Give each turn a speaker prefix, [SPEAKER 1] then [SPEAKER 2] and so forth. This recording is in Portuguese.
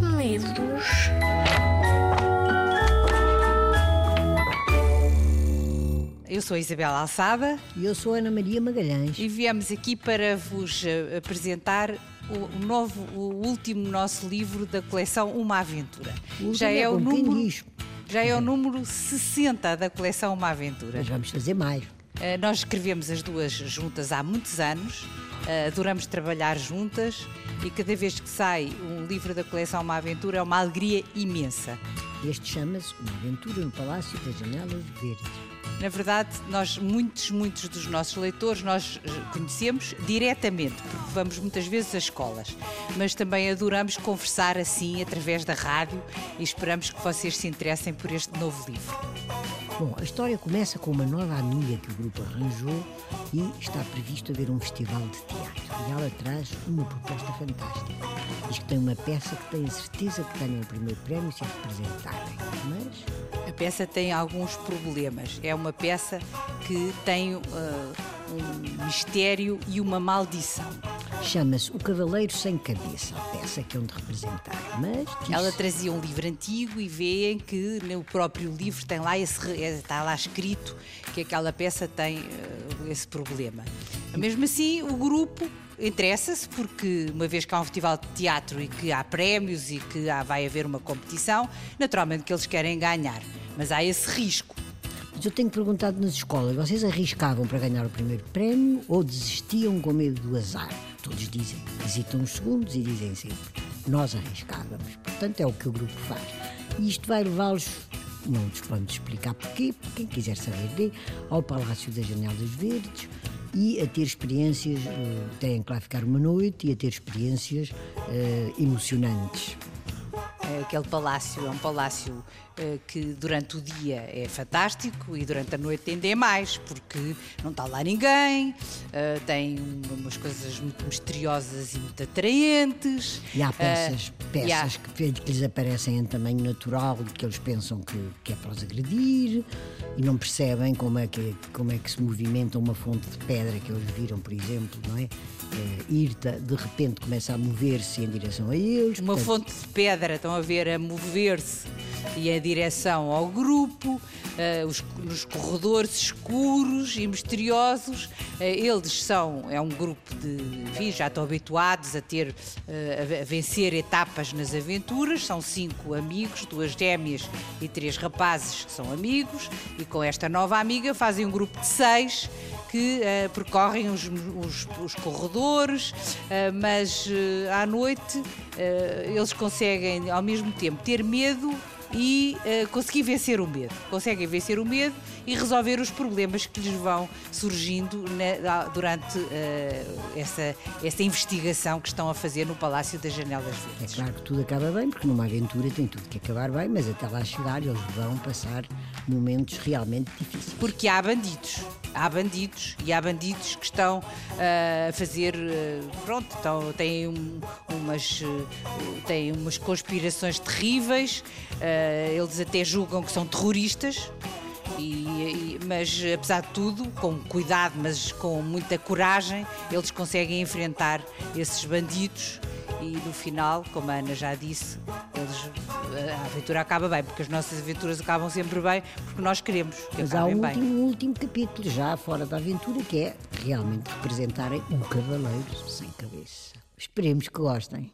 [SPEAKER 1] medos.
[SPEAKER 2] Eu sou a Isabel Alçada
[SPEAKER 3] E eu sou a Ana Maria Magalhães.
[SPEAKER 2] e viemos aqui para vos eh, apresentar o, novo, o último nosso livro da coleção Uma Aventura.
[SPEAKER 3] O último
[SPEAKER 2] Já
[SPEAKER 3] é
[SPEAKER 2] é o número,
[SPEAKER 3] diz?
[SPEAKER 2] já é o número 60 da coleção Uma Aventura.
[SPEAKER 3] Mas vamos fazer mais.
[SPEAKER 2] Eh, Nós escrevemos as duas juntas há muitos anos, adoramos trabalhar juntas e cada vez que sai um livro da coleção Uma Aventura é uma alegria imensa.
[SPEAKER 3] Este chama-se Uma Aventura no Palácio das Janelas Verdes.
[SPEAKER 2] Na verdade, nós, muitos, muitos dos nossos leitores, nós eh, conhecemos diretamente, porque vamos muitas vezes às escolas, mas também adoramos conversar assim, através da rádio, e esperamos que vocês se interessem por este novo livro.
[SPEAKER 3] Bom, a história começa com uma nova amiga que o grupo arranjou e está previsto haver um festival de teatro. E ela traz uma proposta fantástica. Diz que tem uma peça que tem a certeza que ganha o primeiro prémio se a representarem. Mas
[SPEAKER 2] A peça tem alguns problemas. É uma peça que tem eh, um mistério e uma maldição.
[SPEAKER 3] Chama-se O Cavaleiro Sem Cabeça, a peça que é onde representar. Mas
[SPEAKER 2] Ela trazia um livro antigo e veem que no próprio livro tem lá esse, re- eh, está lá escrito que aquela peça tem eh, esse problema. Mesmo assim, o grupo interessa-se porque uma vez que há um festival de teatro e que há prémios e que há- vai haver uma competição, naturalmente que eles querem ganhar, mas há esse risco.
[SPEAKER 3] Mas eu tenho perguntado nas escolas, vocês arriscavam para ganhar o primeiro prémio ou desistiam com medo do azar? Todos dizem, hesitam uns segundos e dizem sempre, nós arriscávamos. Portanto, é o que o grupo faz. E isto vai levá-los, não nos vamos explicar porquê, quem quiser saber dê, ao Palácio das Janelas Verdes e a ter experiências, eh, têm que lá ficar uma noite e a ter experiências eh, emocionantes.
[SPEAKER 2] Eh, Aquele palácio é um palácio eh, que durante o dia é fantástico e durante a noite ainda é mais, porque não está lá ninguém, eh, tem um- umas coisas muito misteriosas e muito atraentes.
[SPEAKER 3] E há peças,
[SPEAKER 2] e há-
[SPEAKER 3] peças que, que lhes aparecem em tamanho natural, que eles pensam que, que é para os agredir e não percebem como é, que, como é que se movimenta uma fonte de pedra que eles viram, por exemplo, não é? Eh, Irta, de repente começa a mover-se em direção a eles.
[SPEAKER 2] Uma
[SPEAKER 3] portanto,
[SPEAKER 2] fonte de pedra, estão a ver, a mover-se e em direção ao grupo, eh, os, nos corredores escuros e misteriosos. Eh, eles são, é um grupo de, enfim, já estão habituados a ter, a, a vencer etapas nas aventuras. São cinco amigos, duas gêmeas e três rapazes que são amigos. E com esta nova amiga fazem um grupo de seis que eh, percorrem os, os- os corredores, eh, mas eh, à noite eles conseguem ao mesmo tempo ter medo e eh, conseguir vencer o medo. Conseguem vencer o medo e resolver os problemas que lhes vão surgindo na- durante eh, essa, essa investigação que estão a fazer no Palácio das Janelas
[SPEAKER 3] É
[SPEAKER 2] Verdes.
[SPEAKER 3] claro que tudo acaba bem, porque numa aventura tem tudo que acabar bem, mas até lá chegar eles vão passar momentos realmente difíceis.
[SPEAKER 2] Porque há bandidos. Há bandidos e há bandidos que estão ah, a fazer. pronto, estão, têm, um- umas, têm umas conspirações terríveis, eles até julgam que são terroristas. E- e- mas apesar de tudo, com cuidado, mas com muita coragem, eles conseguem enfrentar esses bandidos e no final, como a Ana já disse, eles, a aventura acaba bem, porque as nossas aventuras acabam sempre bem, porque nós queremos que
[SPEAKER 3] Mas há um
[SPEAKER 2] bem.
[SPEAKER 3] último, um último capítulo, já fora da aventura, que é realmente representarem um cavaleiro sem cabeça. Esperemos que gostem.